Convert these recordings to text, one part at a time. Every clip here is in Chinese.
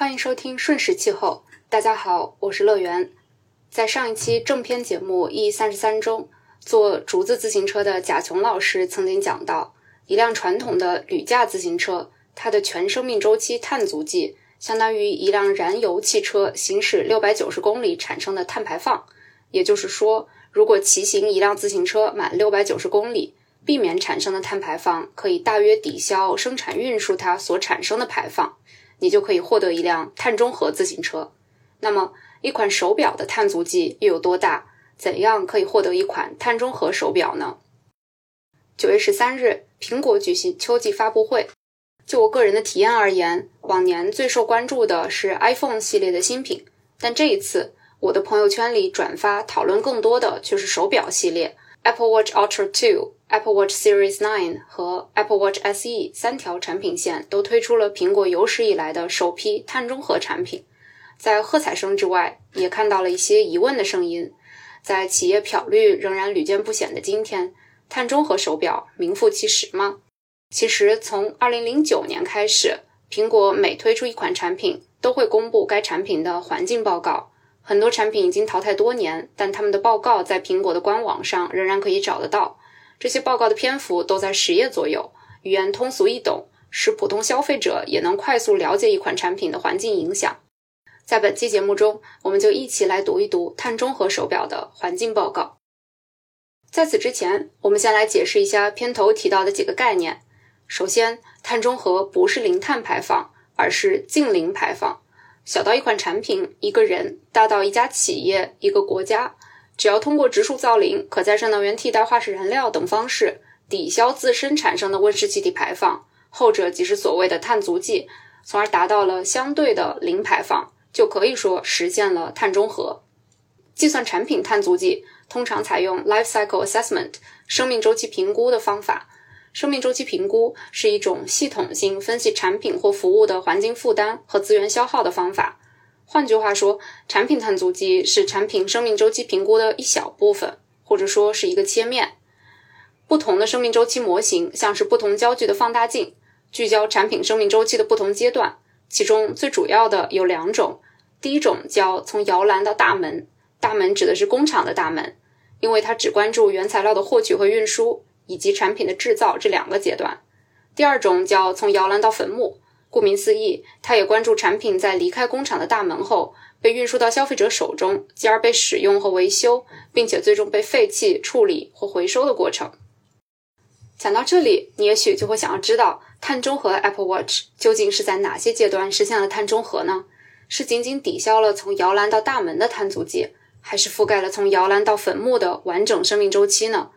欢迎收听《瞬时气候》。大家好，我是乐园。在上一期正片节目 E 三十三中，做竹子自行车的贾琼老师曾经讲到，一辆传统的铝架自行车，它的全生命周期碳足迹相当于一辆燃油汽车行驶六百九十公里产生的碳排放。也就是说，如果骑行一辆自行车满六百九十公里，避免产生的碳排放可以大约抵消生产运输它所产生的排放，你就可以获得一辆碳中和自行车。那么，一款手表的碳足迹又有多大？怎样可以获得一款碳中和手表呢？九月十三日，苹果举行秋季发布会。就我个人的体验而言，往年最受关注的是 iPhone 系列的新品，但这一次，我的朋友圈里转发讨论更多的却是手表系列，Apple Watch Ultra 2、Apple Watch Series 9和 Apple Watch SE 三条产品线都推出了苹果有史以来的首批碳中和产品。在喝彩声之外，也看到了一些疑问的声音。在企业漂绿仍然屡见不鲜的今天，碳中和手表名副其实吗？其实，从2009年开始，苹果每推出一款产品，都会公布该产品的环境报告。很多产品已经淘汰多年，但他们的报告在苹果的官网上仍然可以找得到。这些报告的篇幅都在十页左右，语言通俗易懂，使普通消费者也能快速了解一款产品的环境影响。在本期节目中，我们就一起来读一读碳中和手表的环境报告。在此之前，我们先来解释一下片头提到的几个概念。首先，碳中和不是零碳排放，而是近零排放。小到一款产品、一个人，大到一家企业、一个国家，只要通过植树造林、可再生能源替代化石燃料等方式抵消自身产生的温室气体排放，后者即是所谓的碳足迹，从而达到了相对的零排放。就可以说实现了碳中和。计算产品碳足迹通常采用 life cycle assessment 生命周期评估的方法。生命周期评估是一种系统性分析产品或服务的环境负担和资源消耗的方法。换句话说，产品碳足迹是产品生命周期评估的一小部分，或者说是一个切面。不同的生命周期模型像是不同焦距的放大镜，聚焦产品生命周期的不同阶段。其中最主要的有两种，第一种叫从摇篮到大门，大门指的是工厂的大门，因为它只关注原材料的获取和运输以及产品的制造这两个阶段。第二种叫从摇篮到坟墓，顾名思义，它也关注产品在离开工厂的大门后被运输到消费者手中，继而被使用和维修，并且最终被废弃、处理或回收的过程。讲到这里，你也许就会想要知道。碳中和 Apple Watch 究竟是在哪些阶段实现了碳中和呢？是仅仅抵消了从摇篮到大门的碳足迹，还是覆盖了从摇篮到坟墓的完整生命周期呢？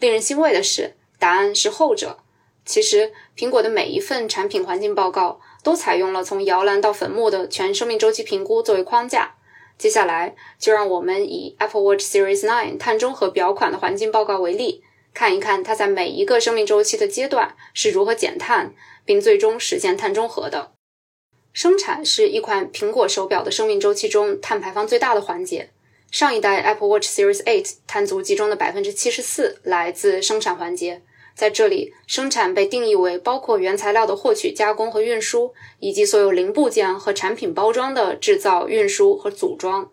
令人欣慰的是，答案是后者。其实，苹果的每一份产品环境报告都采用了从摇篮到坟墓的全生命周期评估作为框架。接下来，就让我们以 Apple Watch Series 9碳中和表款的环境报告为例。看一看它在每一个生命周期的阶段是如何减碳，并最终实现碳中和的。生产是一款苹果手表的生命周期中碳排放最大的环节。上一代 Apple Watch Series 8碳足迹中的百分之七十四来自生产环节。在这里，生产被定义为包括原材料的获取、加工和运输，以及所有零部件和产品包装的制造、运输和组装。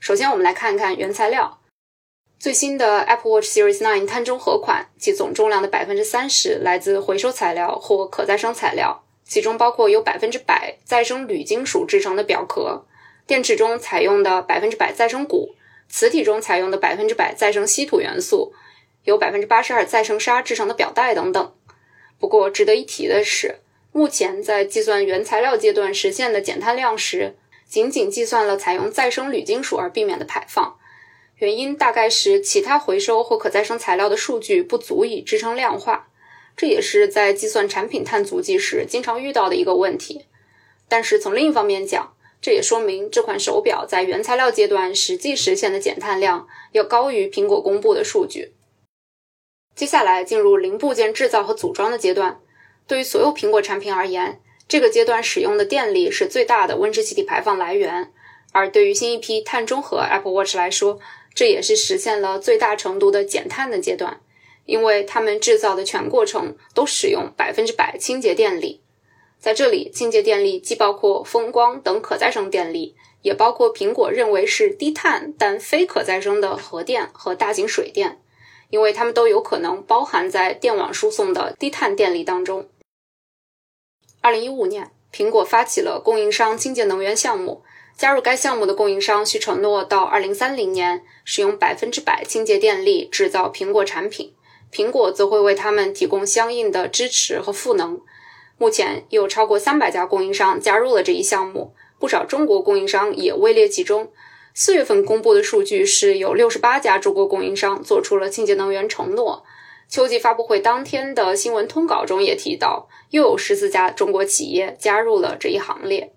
首先，我们来看看原材料。最新的 Apple Watch Series 9碳中和款，其总重量的百分之三十来自回收材料或可再生材料，其中包括由百分之百再生铝金属制成的表壳，电池中采用的百分之百再生钴，磁体中采用的百分之百再生稀土元素，有百分之八十二再生砂制成的表带等等。不过，值得一提的是，目前在计算原材料阶段实现的减碳量时，仅仅计算了采用再生铝金属而避免的排放。原因大概是其他回收或可再生材料的数据不足以支撑量化，这也是在计算产品碳足迹时经常遇到的一个问题。但是从另一方面讲，这也说明这款手表在原材料阶段实际实现的减碳量要高于苹果公布的数据。接下来进入零部件制造和组装的阶段，对于所有苹果产品而言，这个阶段使用的电力是最大的温室气体排放来源，而对于新一批碳中和 Apple Watch 来说，这也是实现了最大程度的减碳的阶段，因为他们制造的全过程都使用百分之百清洁电力。在这里，清洁电力既包括风光等可再生电力，也包括苹果认为是低碳但非可再生的核电和大型水电，因为它们都有可能包含在电网输送的低碳电力当中。二零一五年，苹果发起了供应商清洁能源项目。加入该项目的供应商需承诺到二零三零年使用百分之百清洁电力制造苹果产品，苹果则会为他们提供相应的支持和赋能。目前有超过三百家供应商加入了这一项目，不少中国供应商也位列其中。四月份公布的数据是有六十八家中国供应商做出了清洁能源承诺。秋季发布会当天的新闻通稿中也提到，又有十四家中国企业加入了这一行列。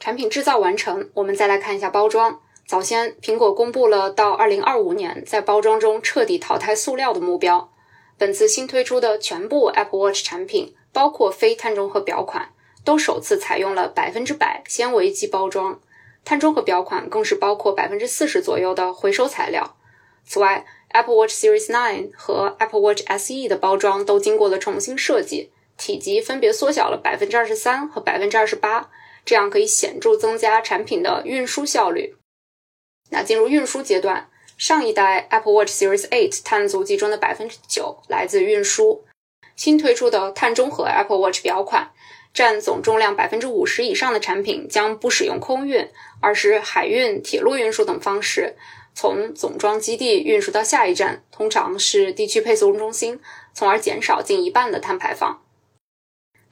产品制造完成，我们再来看一下包装。早先，苹果公布了到二零二五年在包装中彻底淘汰塑料的目标。本次新推出的全部 Apple Watch 产品，包括非碳中和表款，都首次采用了百分之百纤维基包装。碳中和表款更是包括百分之四十左右的回收材料。此外，Apple Watch Series 9和 Apple Watch SE 的包装都经过了重新设计，体积分别缩小了百分之二十三和百分之二十八。这样可以显著增加产品的运输效率。那进入运输阶段，上一代 Apple Watch Series 8碳足迹中的百分之九来自运输。新推出的碳中和 Apple Watch 表款，占总重量百分之五十以上的产品将不使用空运，而是海运、铁路运输等方式，从总装基地运输到下一站，通常是地区配送中心，从而减少近一半的碳排放。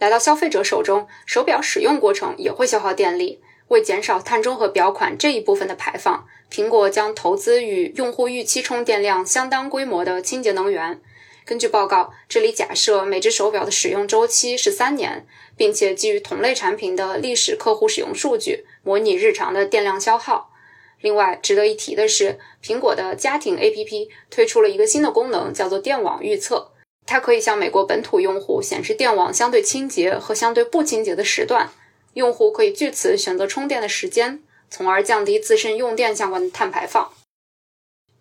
来到消费者手中，手表使用过程也会消耗电力。为减少碳中和表款这一部分的排放，苹果将投资与用户预期充电量相当规模的清洁能源。根据报告，这里假设每只手表的使用周期是三年，并且基于同类产品的历史客户使用数据，模拟日常的电量消耗。另外，值得一提的是，苹果的家庭 APP 推出了一个新的功能，叫做电网预测。它可以向美国本土用户显示电网相对清洁和相对不清洁的时段，用户可以据此选择充电的时间，从而降低自身用电相关的碳排放。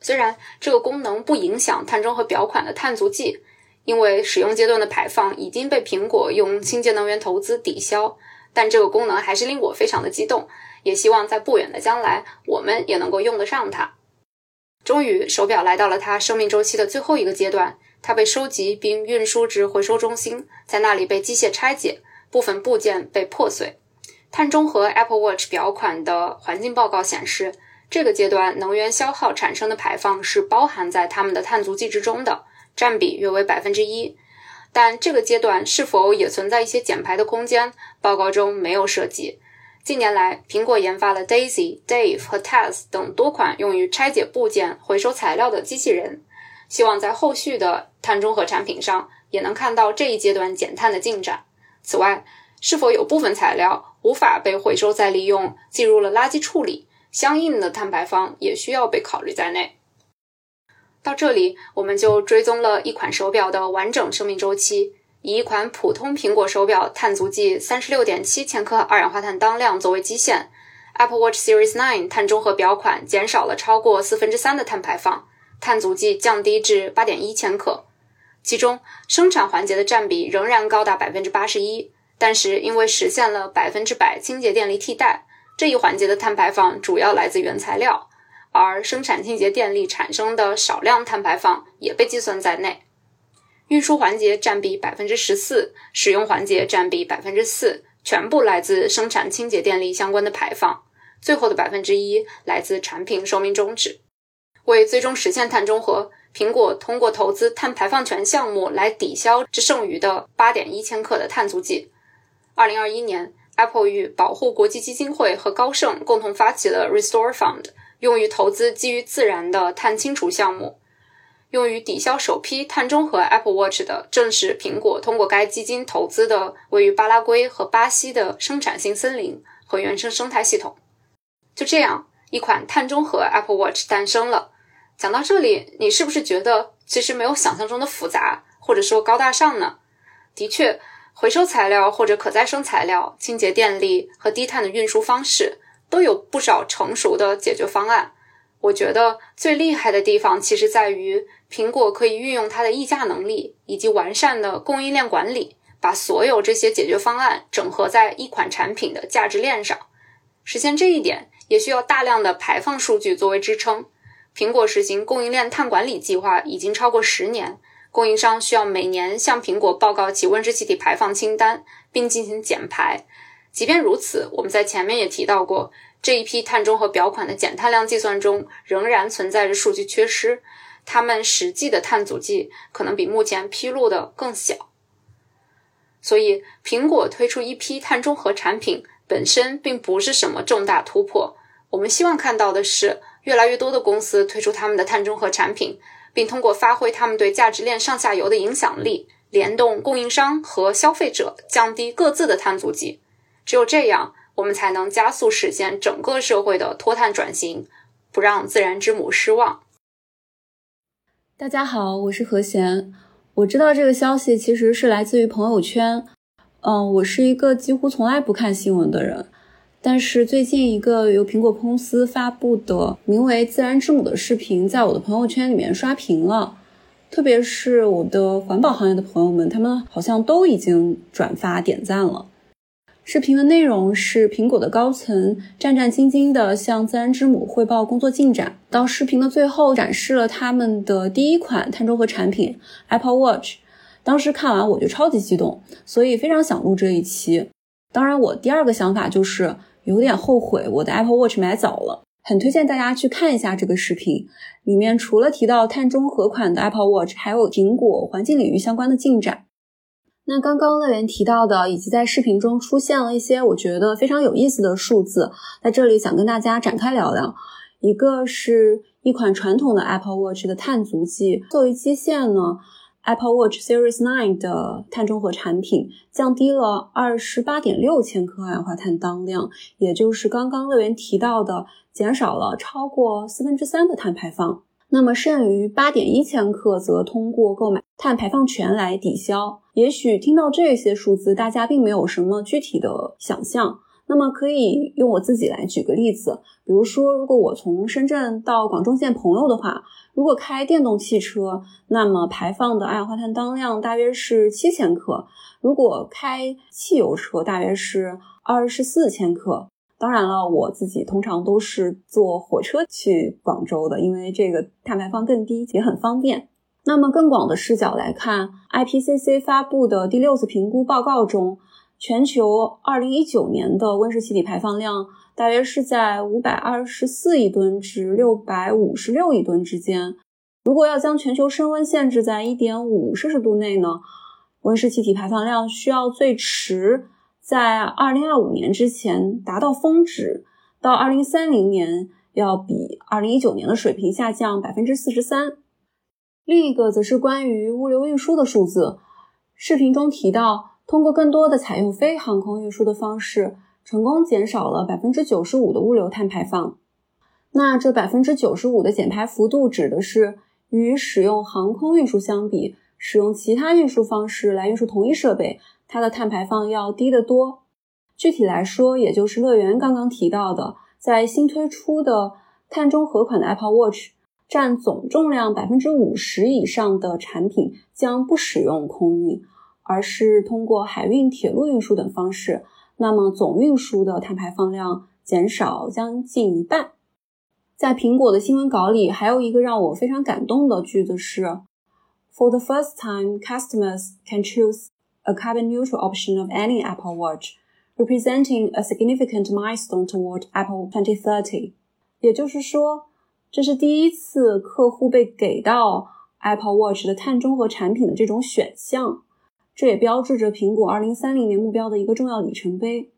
虽然这个功能不影响碳中和表款的碳足迹，因为使用阶段的排放已经被苹果用清洁能源投资抵消，但这个功能还是令我非常的激动，也希望在不远的将来我们也能够用得上它。终于，手表来到了它生命周期的最后一个阶段。它被收集并运输至回收中心，在那里被机械拆解，部分部件被破碎。碳中和 Apple Watch 表款的环境报告显示，这个阶段能源消耗产生的排放是包含在它们的碳足迹之中的，占比约为百分之一。但这个阶段是否也存在一些减排的空间？报告中没有涉及。近年来，苹果研发了 Daisy、Dave 和 Taz 等多款用于拆解部件、回收材料的机器人。希望在后续的碳中和产品上也能看到这一阶段减碳的进展。此外，是否有部分材料无法被回收再利用，进入了垃圾处理，相应的碳排放也需要被考虑在内。到这里，我们就追踪了一款手表的完整生命周期，以一款普通苹果手表碳足迹三十六点七千克二氧化碳当量作为基线，Apple Watch Series 9碳中和表款减少了超过四分之三的碳排放。碳足迹降低至八点一千克，其中生产环节的占比仍然高达百分之八十一。但是因为实现了百分之百清洁电力替代，这一环节的碳排放主要来自原材料，而生产清洁电力产生的少量碳排放也被计算在内。运输环节占比百分之十四，使用环节占比百分之四，全部来自生产清洁电力相关的排放。最后的百分之一来自产品寿命终止。为最终实现碳中和，苹果通过投资碳排放权项目来抵消这剩余的八点一千克的碳足迹。二零二一年，Apple 与保护国际基金会和高盛共同发起了 Restore Fund，用于投资基于自然的碳清除项目。用于抵消首批碳中和 Apple Watch 的，正是苹果通过该基金投资的位于巴拉圭和巴西的生产性森林和原生生态系统。就这样，一款碳中和 Apple Watch 诞生了。讲到这里，你是不是觉得其实没有想象中的复杂，或者说高大上呢？的确，回收材料或者可再生材料、清洁电力和低碳的运输方式都有不少成熟的解决方案。我觉得最厉害的地方其实在于苹果可以运用它的溢价能力以及完善的供应链管理，把所有这些解决方案整合在一款产品的价值链上。实现这一点，也需要大量的排放数据作为支撑。苹果实行供应链碳管理计划已经超过十年，供应商需要每年向苹果报告其温室气体排放清单，并进行减排。即便如此，我们在前面也提到过，这一批碳中和表款的减碳量计算中仍然存在着数据缺失，它们实际的碳足迹可能比目前披露的更小。所以，苹果推出一批碳中和产品本身并不是什么重大突破。我们希望看到的是。越来越多的公司推出他们的碳中和产品，并通过发挥他们对价值链上下游的影响力，联动供应商和消费者，降低各自的碳足迹。只有这样，我们才能加速实现整个社会的脱碳转型，不让自然之母失望。大家好，我是何贤。我知道这个消息其实是来自于朋友圈。嗯，我是一个几乎从来不看新闻的人。但是最近一个由苹果公司发布的名为“自然之母”的视频，在我的朋友圈里面刷屏了，特别是我的环保行业的朋友们，他们好像都已经转发点赞了。视频的内容是苹果的高层战战兢兢地向自然之母汇报工作进展，到视频的最后展示了他们的第一款碳中和产品 Apple Watch。当时看完我就超级激动，所以非常想录这一期。当然，我第二个想法就是。有点后悔，我的 Apple Watch 买早了，很推荐大家去看一下这个视频。里面除了提到碳中和款的 Apple Watch，还有苹果环境领域相关的进展。那刚刚乐园提到的，以及在视频中出现了一些我觉得非常有意思的数字，在这里想跟大家展开聊聊。一个是一款传统的 Apple Watch 的碳足迹，作为基线呢。Apple Watch Series 9的碳中和产品降低了二十八点六千克二氧化碳当量，也就是刚刚乐园提到的，减少了超过四分之三的碳排放。那么剩余八点一千克则通过购买碳排放权来抵消。也许听到这些数字，大家并没有什么具体的想象。那么可以用我自己来举个例子，比如说，如果我从深圳到广州见朋友的话，如果开电动汽车，那么排放的二氧化碳当量大约是七千克；如果开汽油车，大约是二十四千克。当然了，我自己通常都是坐火车去广州的，因为这个碳排放更低，也很方便。那么更广的视角来看，IPCC 发布的第六次评估报告中。全球二零一九年的温室气体排放量大约是在五百二十四亿吨至六百五十六亿吨之间。如果要将全球升温限制在一点五摄氏度内呢？温室气体排放量需要最迟在二零二五年之前达到峰值，到二零三零年要比二零一九年的水平下降百分之四十三。另一个则是关于物流运输的数字，视频中提到。通过更多的采用非航空运输的方式，成功减少了百分之九十五的物流碳排放。那这百分之九十五的减排幅度指的是与使用航空运输相比，使用其他运输方式来运输同一设备，它的碳排放要低得多。具体来说，也就是乐园刚刚提到的，在新推出的碳中和款的 Apple Watch 占总重量百分之五十以上的产品将不使用空运。而是通过海运、铁路运输等方式，那么总运输的碳排放量减少将近一半。在苹果的新闻稿里，还有一个让我非常感动的句子是：“For the first time, customers can choose a carbon neutral option of any Apple Watch, representing a significant milestone toward Apple 2030。”也就是说，这是第一次客户被给到 Apple Watch 的碳中和产品的这种选项。这也标志着苹果二零三零年目标的一个重要里程碑。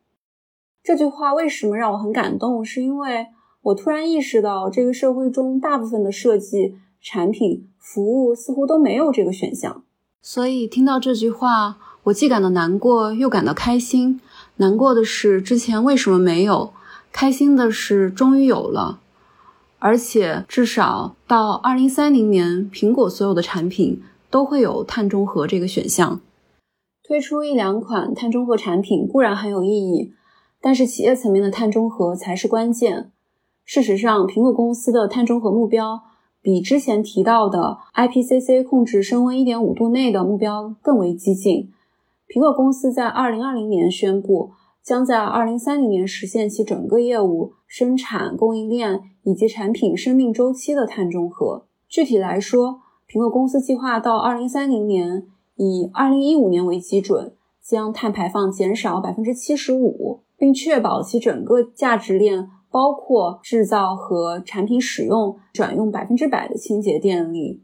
这句话为什么让我很感动？是因为我突然意识到，这个社会中大部分的设计、产品、服务似乎都没有这个选项。所以听到这句话，我既感到难过，又感到开心。难过的是之前为什么没有？开心的是终于有了。而且至少到二零三零年，苹果所有的产品都会有碳中和这个选项。推出一两款碳中和产品固然很有意义，但是企业层面的碳中和才是关键。事实上，苹果公司的碳中和目标比之前提到的 IPCC 控制升温1.5度内的目标更为激进。苹果公司在2020年宣布，将在2030年实现其整个业务生产、供应链以及产品生命周期的碳中和。具体来说，苹果公司计划到2030年，以2015年为基准，将碳排放减少75%，并确保其整个价值链，包括制造和产品使用，转用100%的清洁电力。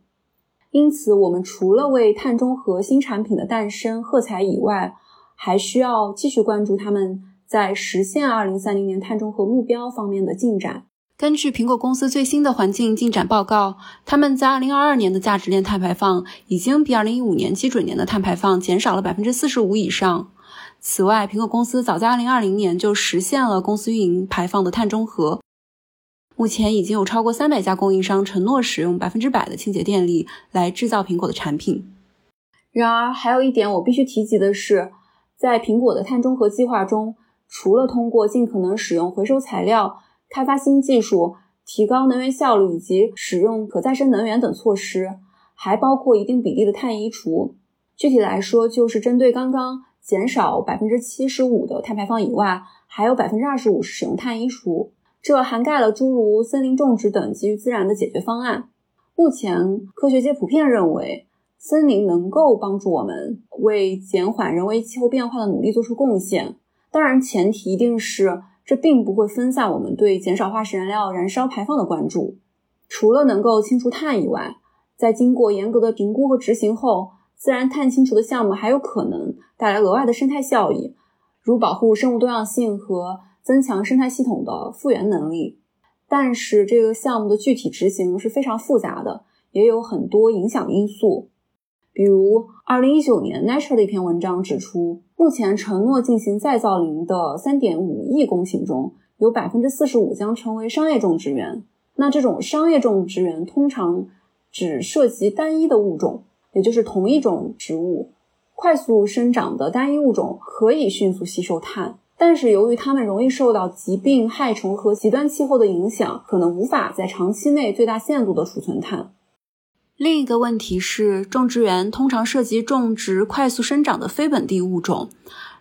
因此，我们除了为碳中和新产品的诞生喝彩以外，还需要继续关注他们在实现2030年碳中和目标方面的进展。根据苹果公司最新的环境进展报告，他们在2022年的价值链碳排放已经比2015年基准年的碳排放减少了45%以上。此外，苹果公司早在2020年就实现了公司运营排放的碳中和。目前已经有超过三百家供应商承诺使用百分之百的清洁电力来制造苹果的产品。然而，还有一点我必须提及的是，在苹果的碳中和计划中，除了通过尽可能使用回收材料、开发新技术、提高能源效率以及使用可再生能源等措施，还包括一定比例的碳移除。具体来说，就是针对刚刚减少百分之七十五的碳排放以外，还有百分之二十五使用碳移除。这涵盖了诸如森林种植等基于自然的解决方案。目前，科学界普遍认为，森林能够帮助我们为减缓人为气候变化的努力做出贡献。当然，前提一定是这并不会分散我们对减少化石燃料燃烧排放的关注。除了能够清除碳以外，在经过严格的评估和执行后，自然碳清除的项目还有可能带来额外的生态效益，如保护生物多样性和。增强生态系统的复原能力，但是这个项目的具体执行是非常复杂的，也有很多影响因素。比如，二零一九年 Nature 的一篇文章指出，目前承诺进行再造林的三点五亿公顷中，有百分之四十五将成为商业种植园。那这种商业种植园通常只涉及单一的物种，也就是同一种植物，快速生长的单一物种可以迅速吸收碳。但是由于它们容易受到疾病、害虫和极端气候的影响，可能无法在长期内最大限度的储存碳。另一个问题是，种植园通常涉及种植快速生长的非本地物种，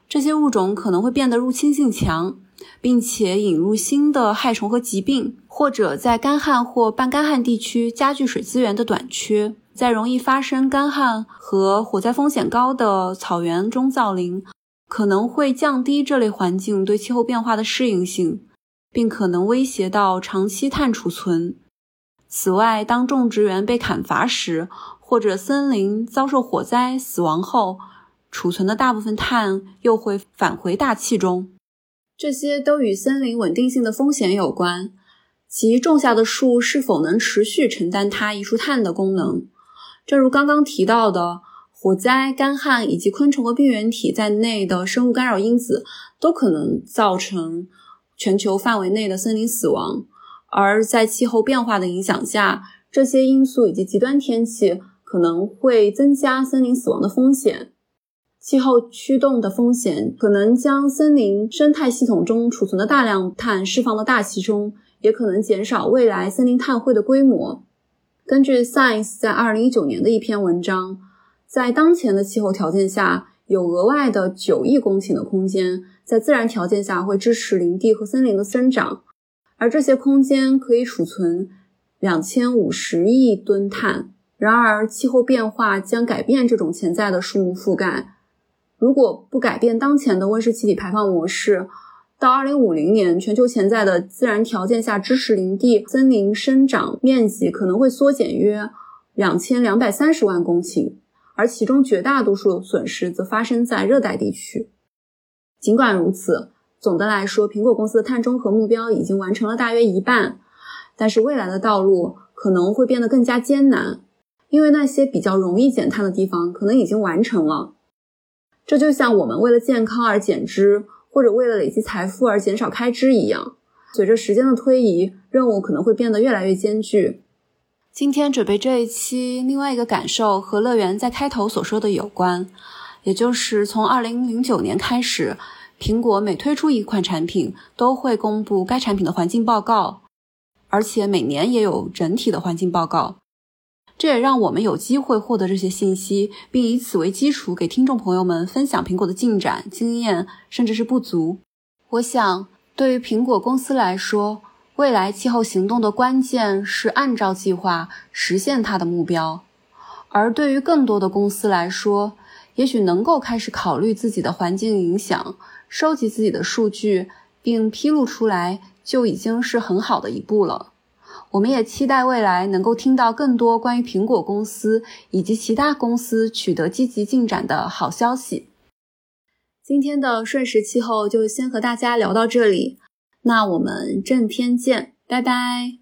这些物种可能会变得入侵性强，并且引入新的害虫和疾病，或者在干旱或半干旱地区加剧水资源的短缺。在容易发生干旱和火灾风险高的草原中造林。可能会降低这类环境对气候变化的适应性，并可能威胁到长期碳储存。此外，当种植园被砍伐时，或者森林遭受火灾死亡后，储存的大部分碳又会返回大气中。这些都与森林稳定性的风险有关，即种下的树是否能持续承担它移除碳的功能。正如刚刚提到的。火灾、干旱以及昆虫和病原体在内的生物干扰因子都可能造成全球范围内的森林死亡。而在气候变化的影响下，这些因素以及极端天气可能会增加森林死亡的风险。气候驱动的风险可能将森林生态系统中储存的大量碳释放到大气中，也可能减少未来森林碳汇的规模。根据 Science 在2019年的一篇文章。在当前的气候条件下，有额外的九亿公顷的空间，在自然条件下会支持林地和森林的生长，而这些空间可以储存两千五十亿吨碳。然而，气候变化将改变这种潜在的树木覆盖。如果不改变当前的温室气体排放模式，到二零五零年，全球潜在的自然条件下支持林地、森林生长面积可能会缩减约两千两百三十万公顷。而其中绝大多数损失则发生在热带地区。尽管如此，总的来说，苹果公司的碳中和目标已经完成了大约一半，但是未来的道路可能会变得更加艰难，因为那些比较容易减碳的地方可能已经完成了。这就像我们为了健康而减脂，或者为了累积财富而减少开支一样，随着时间的推移，任务可能会变得越来越艰巨。今天准备这一期，另外一个感受和乐园在开头所说的有关，也就是从二零零九年开始，苹果每推出一款产品，都会公布该产品的环境报告，而且每年也有整体的环境报告。这也让我们有机会获得这些信息，并以此为基础给听众朋友们分享苹果的进展、经验，甚至是不足。我想，对于苹果公司来说，未来气候行动的关键是按照计划实现它的目标；而对于更多的公司来说，也许能够开始考虑自己的环境影响，收集自己的数据，并披露出来，就已经是很好的一步了。我们也期待未来能够听到更多关于苹果公司以及其他公司取得积极进展的好消息。今天的瞬时气候就先和大家聊到这里，那我们正片见，拜拜。